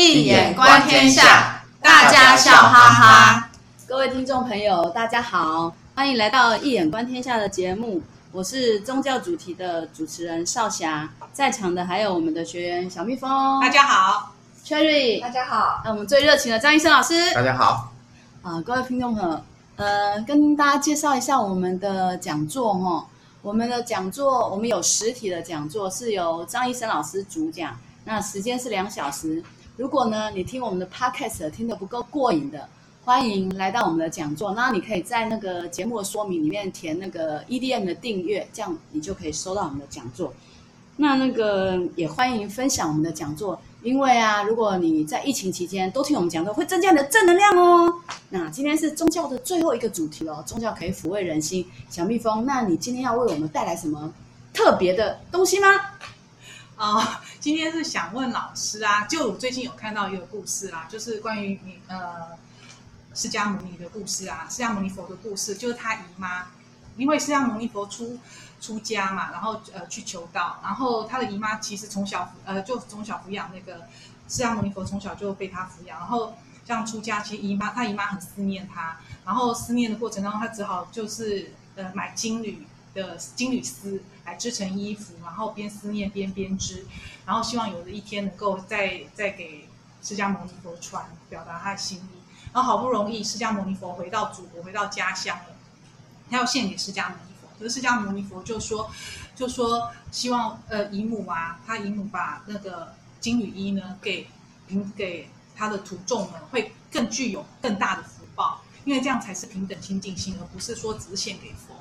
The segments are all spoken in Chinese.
易眼观天下，大家笑哈哈。各位听众朋友，大家好，欢迎来到一眼观天下的节目。我是宗教主题的主持人少霞，在场的还有我们的学员小蜜蜂，大家好；Cherry，大家好；那我们最热情的张医生老师，大家好。啊，各位听众朋友，呃，跟大家介绍一下我们的讲座哈。我们的讲座，我们有实体的讲座，是由张医生老师主讲，那时间是两小时。如果呢，你听我们的 podcast 听得不够过瘾的，欢迎来到我们的讲座。那你可以在那个节目的说明里面填那个 EDM 的订阅，这样你就可以收到我们的讲座。那那个也欢迎分享我们的讲座，因为啊，如果你在疫情期间都听我们讲座，会增加你的正能量哦。那今天是宗教的最后一个主题哦，宗教可以抚慰人心。小蜜蜂，那你今天要为我们带来什么特别的东西吗？啊、今天是想问老师啊，就我最近有看到一个故事啦，就是关于你呃释迦牟尼的故事啊，释迦牟尼佛的故事，就是他姨妈，因为释迦牟尼佛出。出家嘛，然后呃去求道，然后他的姨妈其实从小呃就从小抚养那个释迦牟尼佛，从小就被他抚养，然后这样出家，其实姨妈他姨妈很思念他，然后思念的过程当中，他只好就是呃买金缕的金缕丝来织成衣服，然后边思念边编织，然后希望有的一天能够再再给释迦牟尼佛传，表达他的心意，然后好不容易释迦牟尼佛回到祖国，回到家乡了，他要献给释迦牟尼佛。可是释迦牟尼佛就说，就说希望呃姨母啊，他姨母把那个金缕衣呢给给他的徒众们，会更具有更大的福报，因为这样才是平等清净心，而不是说只是献给佛。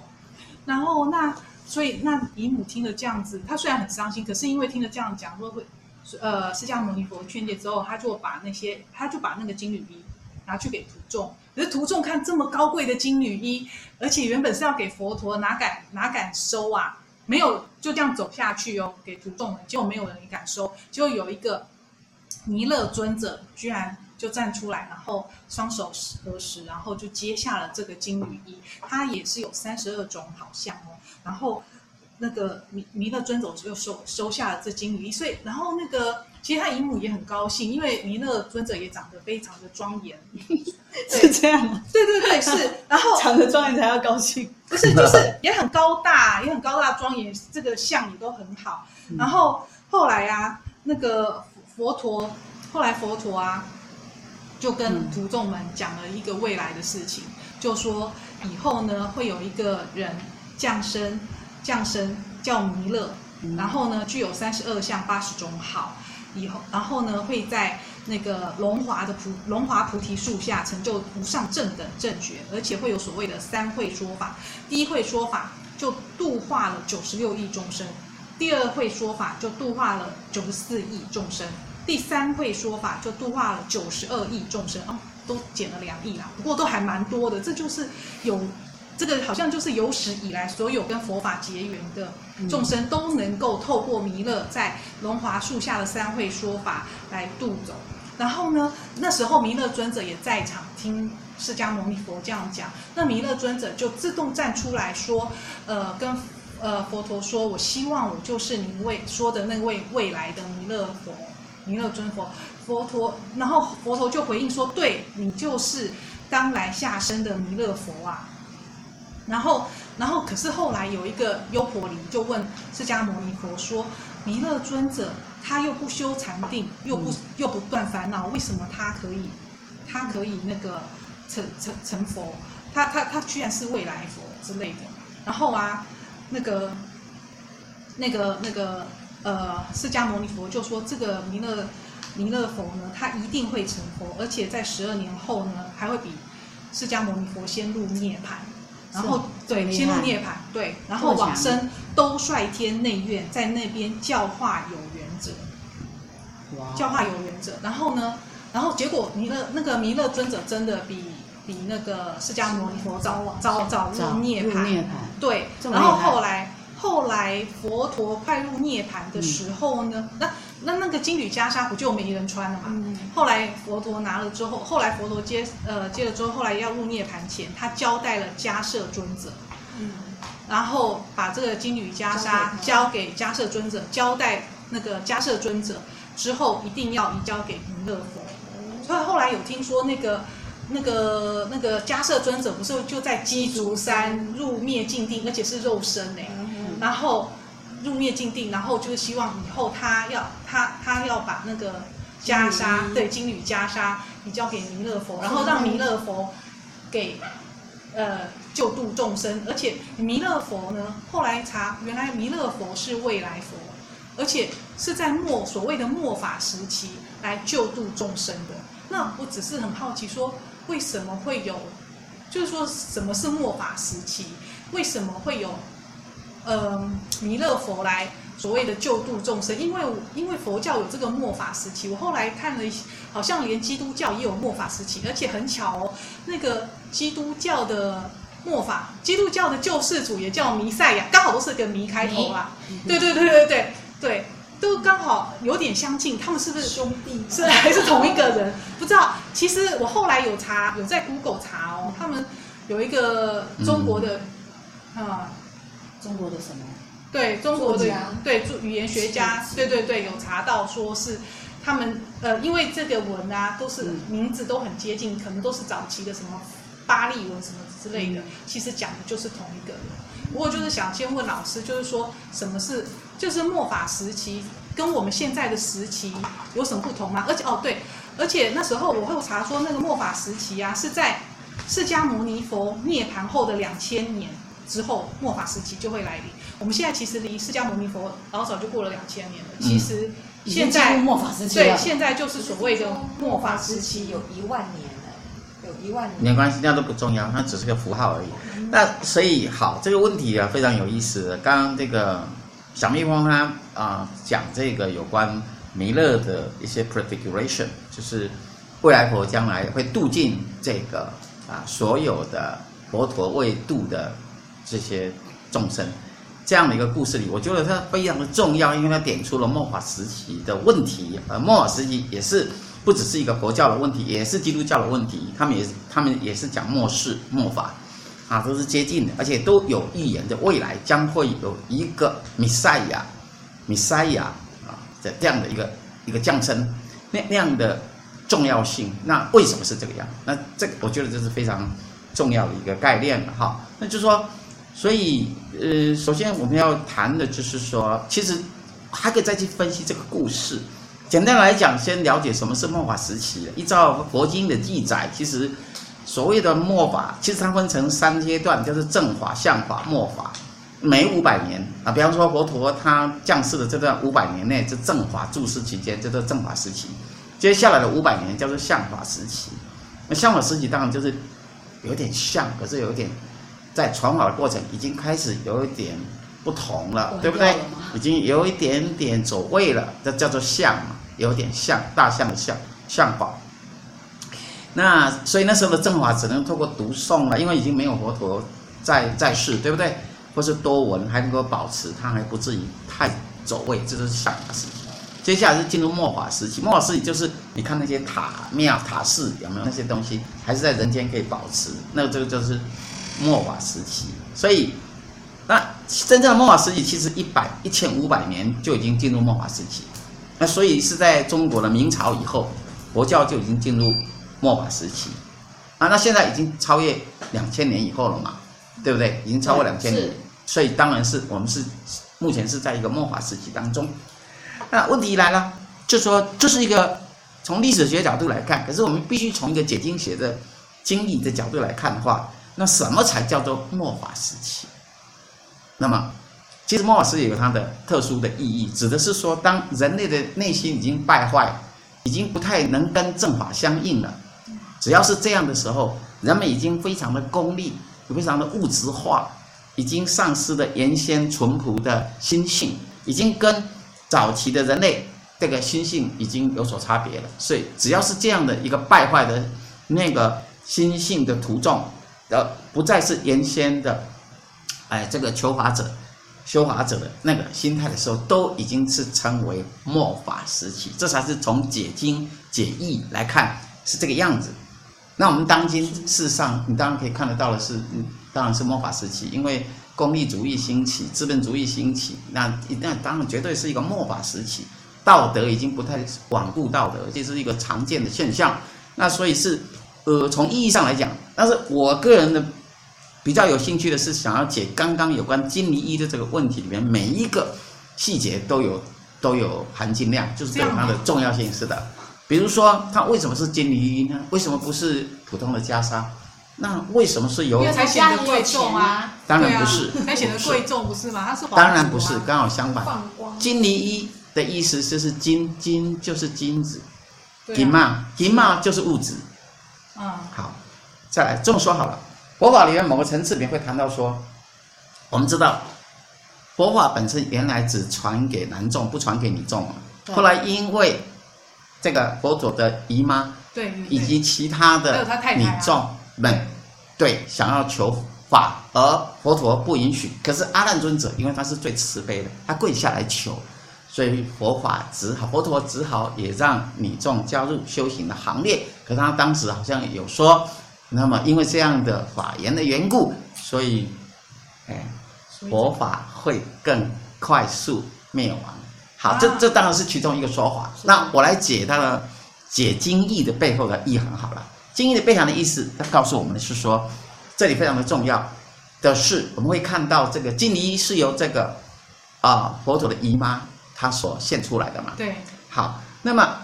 然后那所以那姨母听了这样子，她虽然很伤心，可是因为听了这样讲说会，呃释迦牟尼佛劝诫之后，他就把那些他就把那个金缕衣拿去给徒众。可是徒众看这么高贵的金缕衣，而且原本是要给佛陀，哪敢哪敢收啊？没有就这样走下去哦，给徒众们，结果没有人敢收。结果有一个弥勒尊者居然就站出来，然后双手合十，然后就接下了这个金缕衣。它也是有三十二种好像哦，然后那个弥弥勒尊者就收收下了这金缕衣，所以然后那个。其实他姨母也很高兴，因为弥勒尊者也长得非常的庄严，是这样吗？对对对，是。然后长得庄严才要高兴，不是，就是也很高大，也很高大庄严，这个相也都很好。然后后来啊，那个佛陀，后来佛陀啊，就跟徒众们讲了一个未来的事情，就说以后呢会有一个人降生，降生叫弥勒，然后呢具有三十二相八十种好。以后，然后呢，会在那个龙华的菩龙华菩提树下成就无上正等正觉，而且会有所谓的三会说法。第一会说法就度化了九十六亿众生，第二会说法就度化了九十四亿众生，第三会说法就度化了九十二亿众生。哦，都减了两亿啦，不过都还蛮多的。这就是有。这个好像就是有史以来所有跟佛法结缘的众生都能够透过弥勒在龙华树下的三会说法来度走。然后呢，那时候弥勒尊者也在场听释迦牟尼佛这样讲，那弥勒尊者就自动站出来说，呃，跟呃佛陀说，我希望我就是您为说的那位未来的弥勒佛，弥勒尊佛。佛陀，然后佛陀就回应说，对，你就是当来下生的弥勒佛啊。然后，然后，可是后来有一个优婆离就问释迦牟尼佛说：“弥勒尊者他又不修禅定，又不又不断烦恼，为什么他可以，他可以那个成成成佛？他他他居然是未来佛之类的。”然后啊，那个那个那个呃，释迦牟尼佛就说：“这个弥勒弥勒佛呢，他一定会成佛，而且在十二年后呢，还会比释迦牟尼佛先入涅槃。”然后对，先入涅槃，对，然后往生都率天内院，在那边教化有缘者，教化有缘者。然后呢，然后结果弥勒那个弥勒尊者真的比比那个释迦牟尼佛早早早入涅槃，对。然后后来后来佛陀快入涅槃的时候呢，那。那那个金缕袈裟不就没人穿了嘛？嗯、后来佛陀拿了之后，后来佛陀接呃接了之后，后来要入涅槃前，他交代了迦叶尊者，嗯，然后把这个金缕袈裟交给迦叶尊者，交代那个迦叶尊者之后一定要移交给弥勒佛。所以后来有听说那个那个那个迦叶尊者不是就在鸡足山入灭静定，而且是肉身呢，然后入灭禁定，然后就是希望以后他要他他要把那个袈裟对金缕袈裟你交给弥勒佛，然后让弥勒佛给。呃，救度众生，而且弥勒佛呢，后来查，原来弥勒佛是未来佛，而且是在末所谓的末法时期来救度众生的。那我只是很好奇，说为什么会有，就是说什么是末法时期？为什么会有，呃，弥勒佛来？所谓的救度众生，因为因为佛教有这个末法时期，我后来看了一，好像连基督教也有末法时期，而且很巧哦，那个基督教的末法，基督教的救世主也叫弥赛亚，刚好都是个弥开头啦。对对对对对对，都刚好有点相近，他们是不是兄弟？是还是同一个人？不知道。其实我后来有查，有在 Google 查哦，他们有一个中国的，啊，中国的什么？对中国的对语言学家，对对对，有查到说是他们呃，因为这个文啊，都是名字都很接近，可能都是早期的什么巴利文什么之类的，其实讲的就是同一个人。不过就是想先问老师，就是说什么是就是末法时期跟我们现在的时期有什么不同吗？而且哦对，而且那时候我会查说那个末法时期啊，是在释迦牟尼佛涅槃后的两千年之后，末法时期就会来临。我们现在其实离释迦牟尼佛老早就过了两千年了。其实现在末法时期对，现在就是所谓的末法时期，有一万年了，有一万年。没关系，那都不重要，那只是个符号而已。那所以好，这个问题啊非常有意思。刚刚这个小蜜蜂它啊讲这个有关弥勒的一些 prefiguration，就是未来佛将来会度尽这个啊所有的佛陀未度的这些众生。这样的一个故事里，我觉得它非常的重要，因为它点出了末法时期的问题。呃，末法时期也是不只是一个佛教的问题，也是基督教的问题。他们也，他们也是讲末世、末法，啊，都是接近的，而且都有预言的未来将会有一个弥赛亚、弥赛亚啊的这样的一个一个降生，那那样的重要性。那为什么是这个样？那这个我觉得这是非常重要的一个概念哈。那就是说。所以，呃，首先我们要谈的就是说，其实还可以再去分析这个故事。简单来讲，先了解什么是末法时期。依照佛经的记载，其实所谓的末法，其实它分成三阶段，就是正法、相法、末法。每五百年啊，比方说佛陀他降世的这段五百年内，这正法住世期间，叫做正法时期。接下来的五百年叫做相法时期。那相法时期当然就是有点像，可是有点。在传法的过程已经开始有一点不同了，对不对？已经有一点点走位了，这叫做相嘛，有点像大象的象，像法。那所以那时候的正法只能透过读诵了，因为已经没有佛陀在在世，对不对？或是多闻还能够保持，它还不至于太走位，这就是相法时期。接下来是进入末法时期，末法时期就是你看那些塔庙塔寺有没有那些东西，还是在人间可以保持，那这个就是。末法时期，所以那真正的末法时期其实一百一千五百年就已经进入末法时期，那所以是在中国的明朝以后，佛教就已经进入末法时期，啊，那现在已经超越两千年以后了嘛，对不对？已经超过两千年，所以当然是我们是目前是在一个末法时期当中。那问题来了，就说这是一个从历史学角度来看，可是我们必须从一个解经学的经历的角度来看的话。那什么才叫做末法时期？那么，其实末法时期有它的特殊的意义，指的是说，当人类的内心已经败坏，已经不太能跟正法相应了。只要是这样的时候，人们已经非常的功利，非常的物质化，已经丧失了原先淳朴的心性，已经跟早期的人类这个心性已经有所差别了。所以，只要是这样的一个败坏的那个心性的途中。然后，不再是原先的，哎，这个求法者、修法者的那个心态的时候，都已经是称为末法时期。这才是从解经解义来看是这个样子。那我们当今世上，你当然可以看得到的是，当然是末法时期，因为功利主义兴起，资本主义兴起，那那当然绝对是一个末法时期。道德已经不太罔顾道德，这是一个常见的现象。那所以是，呃，从意义上来讲，但是我个人的比较有兴趣的是，想要解刚刚有关金离一的这个问题里面每一个细节都有都有含金量，就是对它的重要性是的。比如说，它为什么是金离一呢？为什么不是普通的袈裟？那为什么是由？因为才显得贵重啊！当然不是，才显得贵重不是吗？它是当然不是，刚好相反。金离一的意思就是金，金就是金子，金嘛，金嘛就是物质。嗯，好，再来这么说好了。佛法里面某个层次里面会谈到说，我们知道佛法本身原来只传给男众，不传给女众。后来因为这个佛祖的姨妈，对，以及其他的女众们，对，想要求法，而佛陀不允许。可是阿难尊者，因为他是最慈悲的，他跪下来求，所以佛法只好，佛陀只好也让女众加入修行的行列。可是他当时好像有说，那么因为这样的法缘的缘故，所以，哎，佛法会更快速灭亡。好，这这当然是其中一个说法。那我来解它的解经义的背后的意涵好了。经义的背涵的意思，它告诉我们的是说，这里非常的重要的是，我们会看到这个金离是由这个啊、呃、佛陀的姨妈她所现出来的嘛。对。好，那么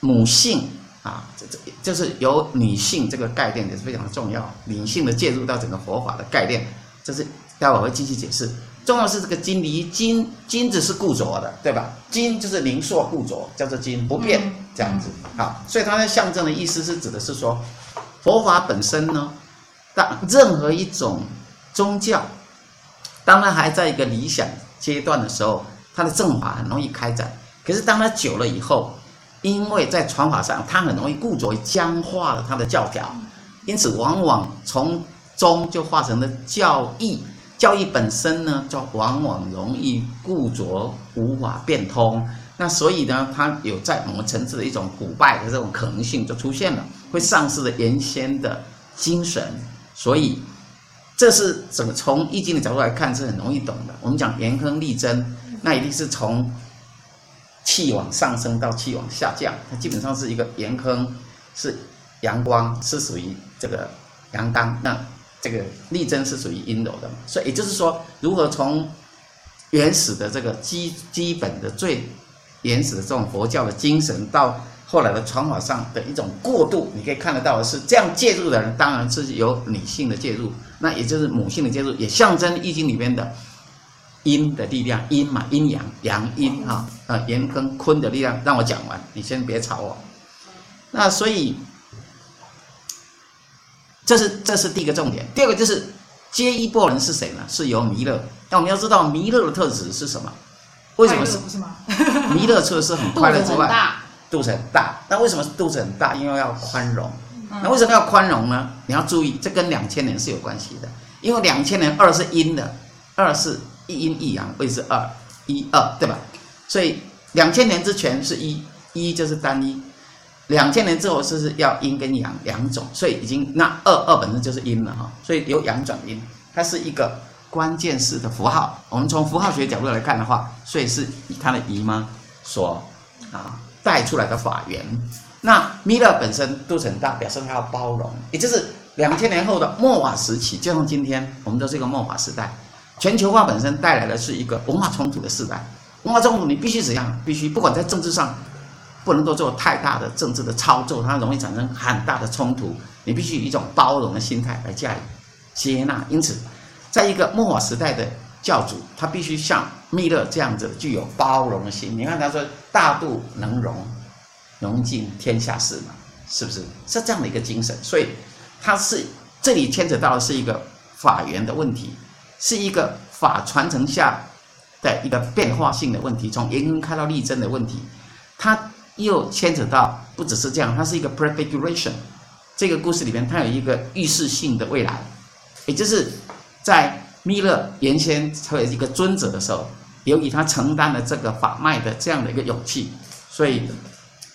母性啊，这这就是由女性这个概念也是非常的重要，女性的介入到整个佛法的概念，这是待会儿会继续解释。重要是这个金离一，金金子是固着的，对吧？金就是灵硕固着，叫做金不变，这样子。好，所以它的象征的意思是指的是说，佛法本身呢，当任何一种宗教，当它还在一个理想阶段的时候，它的正法很容易开展。可是当它久了以后，因为在传法上，它很容易固着僵化了它的教条，因此往往从中就化成了教义。教义本身呢，就往往容易固着，无法变通。那所以呢，它有在某个层次的一种腐败的这种可能性就出现了，会丧失了原先的精神。所以，这是怎么从易经的角度来看是很容易懂的。我们讲严亨利贞，那一定是从气往上升到气往下降，它基本上是一个元亨，是阳光，是属于这个阳刚。那这个力争是属于阴柔的嘛，所以也就是说，如何从原始的这个基基本的最原始的这种佛教的精神，到后来的传法上的一种过渡，你可以看得到的是，这样介入的人当然是由女性的介入，那也就是母性的介入，也象征易经里面的阴的力量，阴嘛，阴阳阳阴哈，啊，阳跟坤的力量。让我讲完，你先别吵我。那所以。这是这是第一个重点，第二个就是接衣钵人是谁呢？是由弥勒。那我们要知道弥勒的特质是什么？为什么是？弥勒除了是很快乐之外，肚子很大。那为什么肚子很大？因为要宽容。那为什么要宽容呢？你要注意，这跟两千年是有关系的。因为两千年二是阴的，二是一阴一阳，位是二一二，对吧？所以两千年之前是一，一就是单一。两千年之后，是是要阴跟阳两种，所以已经那二二本身就是阴了哈，所以由阳转阴，它是一个关键式的符号。我们从符号学角度来看的话，所以是以他的姨妈所啊带出来的法源。那弥勒本身肚子很大，表示他要包容，也就是两千年后的末法时期，就像今天我们都是一个末法时代，全球化本身带来的是一个文化冲突的时代。文化冲突，你必须怎样？必须不管在政治上。不能够做太大的政治的操作，它容易产生很大的冲突。你必须以一种包容的心态来加以接纳。因此，在一个末法时代的教主，他必须像弥勒这样子具有包容的心。你看他说“大度能容，容尽天下事”嘛，是不是？是这样的一个精神。所以，他是这里牵扯到的是一个法缘的问题，是一个法传承下的一个变化性的问题，从元亨开到利贞的问题，它。又牵扯到不只是这样，它是一个 prefiguration。这个故事里面，它有一个预示性的未来，也就是在弥勒原先成为一个尊者的时候，由于他承担了这个法脉的这样的一个勇气，所以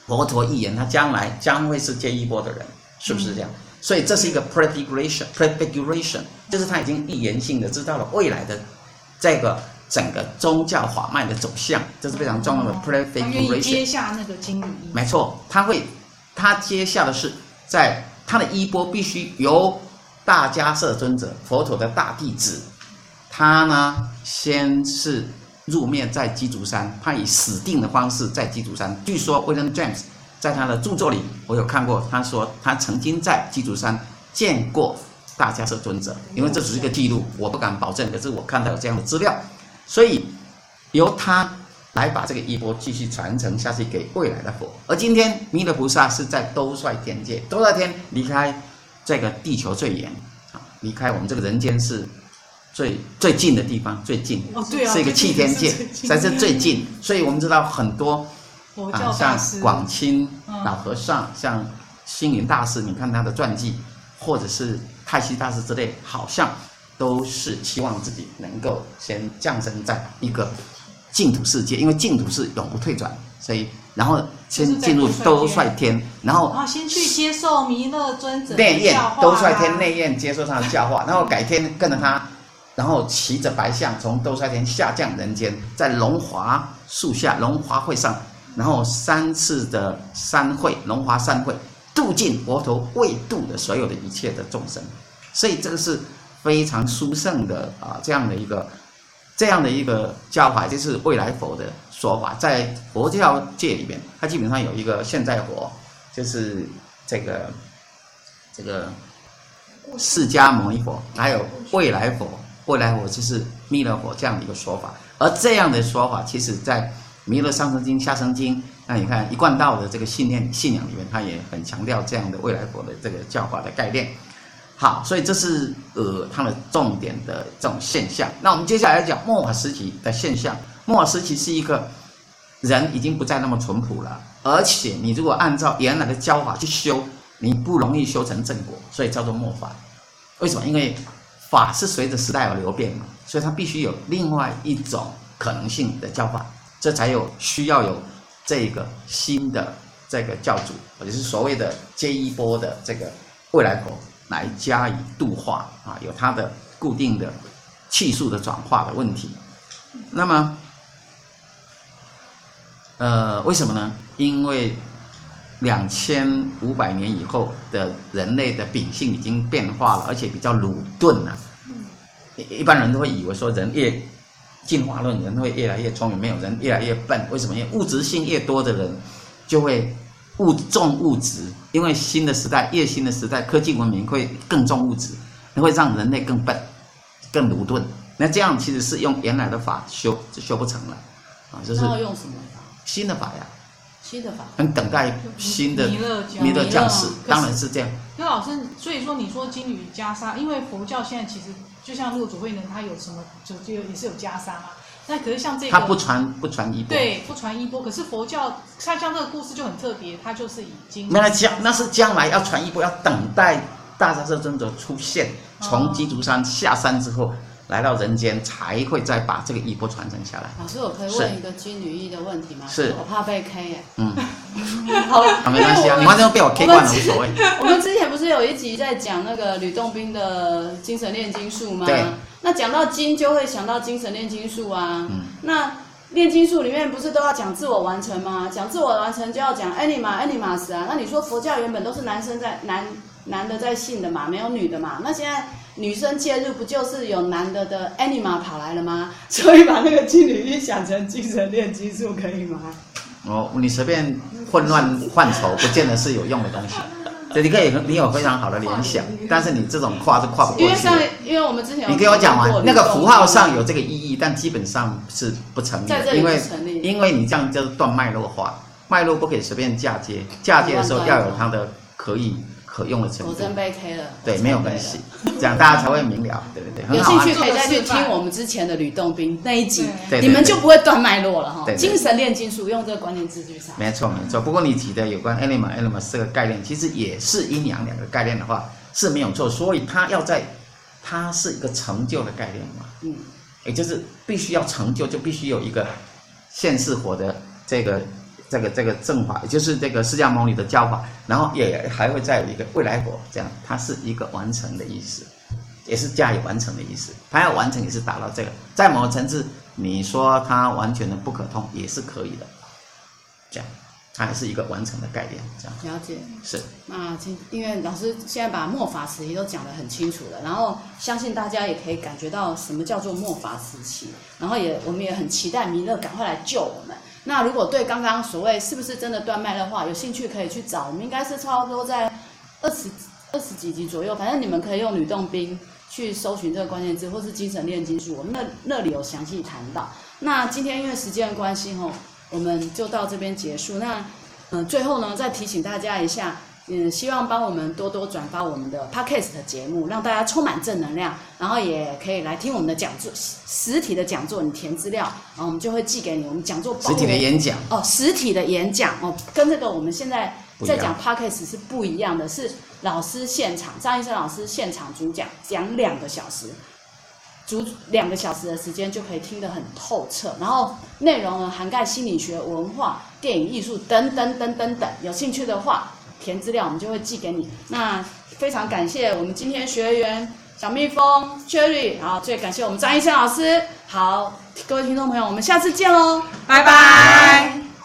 佛陀预言他将来将会是接衣钵的人，是不是这样？所以这是一个 prefiguration，prefiguration 就是他已经预言性的知道了未来的这个整个宗教法脉的走向，这是非常重要的 prefiguration。接下那个金女衣。没错，他会，他接下的是在他的衣钵必须由大迦叶尊者佛陀的大弟子，他呢先是入灭在鸡足山，他以死定的方式在鸡足山。据说 William James 在他的著作里，我有看过，他说他曾经在鸡足山见过大迦叶尊者，因为这只是一个记录，我不敢保证，可是我看到有这样的资料。所以由他来把这个衣钵继续传承下去给未来的佛。而今天弥勒菩萨是在兜率天界，兜率天离开这个地球最远啊，离开我们这个人间是最最近的地方，最近哦，对啊，是一个气天界，才是最近。所以我们知道很多啊，像广清老和尚，像星云大师，你看他的传记，或者是太虚大师之类，好像。都是希望自己能够先降生在一个净土世界，因为净土是永不退转，所以然后先进入兜率天，然后啊，先去接受弥勒尊者内验，兜率天内验接受他的教化，然后改天跟着他，然后骑着白象从兜率天下降人间，在龙华树下龙华会上，然后三次的三会龙华三会度尽佛陀未度的所有的一切的众生，所以这个是。非常殊胜的啊，这样的一个，这样的一个教法，就是未来佛的说法，在佛教界里面，它基本上有一个现在佛，就是这个这个释迦牟尼佛，还有未来佛，未来佛就是弥勒佛这样的一个说法。而这样的说法，其实在弥勒上生经、下生经，那你看一贯道的这个信念信仰里面，他也很强调这样的未来佛的这个教法的概念。好，所以这是呃，他们重点的这种现象。那我们接下来讲末法时期的现象。末法时期是一个人已经不再那么淳朴了，而且你如果按照原来的教法去修，你不容易修成正果，所以叫做末法。为什么？因为法是随着时代而流变嘛，所以它必须有另外一种可能性的教法，这才有需要有这个新的这个教主，或者是所谓的接一波的这个未来佛。来加以度化啊，有它的固定的气数的转化的问题。那么，呃，为什么呢？因为两千五百年以后的人类的秉性已经变化了，而且比较鲁钝了。一般人都会以为说，人越进化论，人会越来越聪明，没有人越来越笨。为什么？因为物质性越多的人就会。物重物质，因为新的时代，越新的时代，科技文明会更重物质，会让人类更笨、更鲁钝。那这样其实是用原来的法修，就修不成了啊！就是要用什么法？新的法呀，新的法，很等待新的弥勒弥勒降世，当然是这样。那老师，所以说你说金缕袈裟，因为佛教现在其实就像六祖慧能，他有什么就就也是有袈裟嘛。那可是像这个，他不传不传衣钵，对，不传衣钵。可是佛教，像像这个故事就很特别，他就是已经没来将，那是将来要传衣钵，要等待大迦叶尊者出现，从鸡足山下山之后。来到人间才会再把这个衣钵传承下来。老师，我可以问一个金女衣的问题吗？是，我怕被 K 耶。嗯，好，没关系啊，你完全被我 K 惯了，无所谓。我们之前不是有一集在讲那个吕洞宾的精神炼金术吗？对。那讲到金，就会想到精神炼金术啊。嗯。那炼金术里面不是都要讲自我完成吗？讲自我完成就要讲 anima animas 啊。那你说佛教原本都是男生在男男的在信的嘛，没有女的嘛？那现在。女生介入不就是有男的的 anima 跑来了吗？所以把那个金女衣想成精神炼金术可以吗？哦，你随便混乱范畴，不见得是有用的东西。对，你可以，你有非常好的联想，但是你这种跨是跨不过去。因为像，因为我们之前有，你给我讲完，那个符号上有这个意义，但基本上是不成立的。因为因为你这样就是断脉络化，脉络不可以随便嫁接，嫁接的时候要有它的可以。可用的程度，我真被 K 了。对，没有关系，这样大家才会明了。对不对，有兴趣可以再去听我们之前的吕洞宾那一集，你们就不会断脉络了哈。精神炼金术用这个关键字去查。没错没错，不过你提的有关 anima animus 这个概念，其实也是阴阳两个概念的话是没有错，所以它要在，它是一个成就的概念嘛。嗯，也就是必须要成就，就必须有一个现世火的这个。这个这个正法，也就是这个释迦牟尼的教法，然后也还会再有一个未来果，这样它是一个完成的意思，也是加以完成的意思。它要完成也是达到这个，在某个层次你说它完全的不可通也是可以的，这样。它还是一个完成的概念，这样。了解。是。那今因为老师现在把末法时期都讲得很清楚了，然后相信大家也可以感觉到什么叫做末法时期，然后也我们也很期待弥勒赶快来救我们。那如果对刚刚所谓是不是真的断脉的话有兴趣，可以去找，我们应该是差不多在二十二十几集左右，反正你们可以用吕洞宾去搜寻这个关键字，或是精神炼金术，我们那那里有详细谈到。那今天因为时间的关系吼。我们就到这边结束。那，嗯、最后呢，再提醒大家一下，嗯，希望帮我们多多转发我们的 Podcast 的节目，让大家充满正能量。然后也可以来听我们的讲座，实体的讲座，你填资料，然后我们就会寄给你。我们讲座包实体的演讲哦，实体的演讲哦，跟这个我们现在在讲 Podcast 是不一样的，是老师现场，张医生老师现场主讲，讲两个小时。足两个小时的时间就可以听得很透彻，然后内容呢涵盖心理学、文化、电影、艺术等等等等等。有兴趣的话，填资料我们就会寄给你。那非常感谢我们今天学员小蜜蜂 Cherry，好最感谢我们张医生老师。好，各位听众朋友，我们下次见喽，拜拜。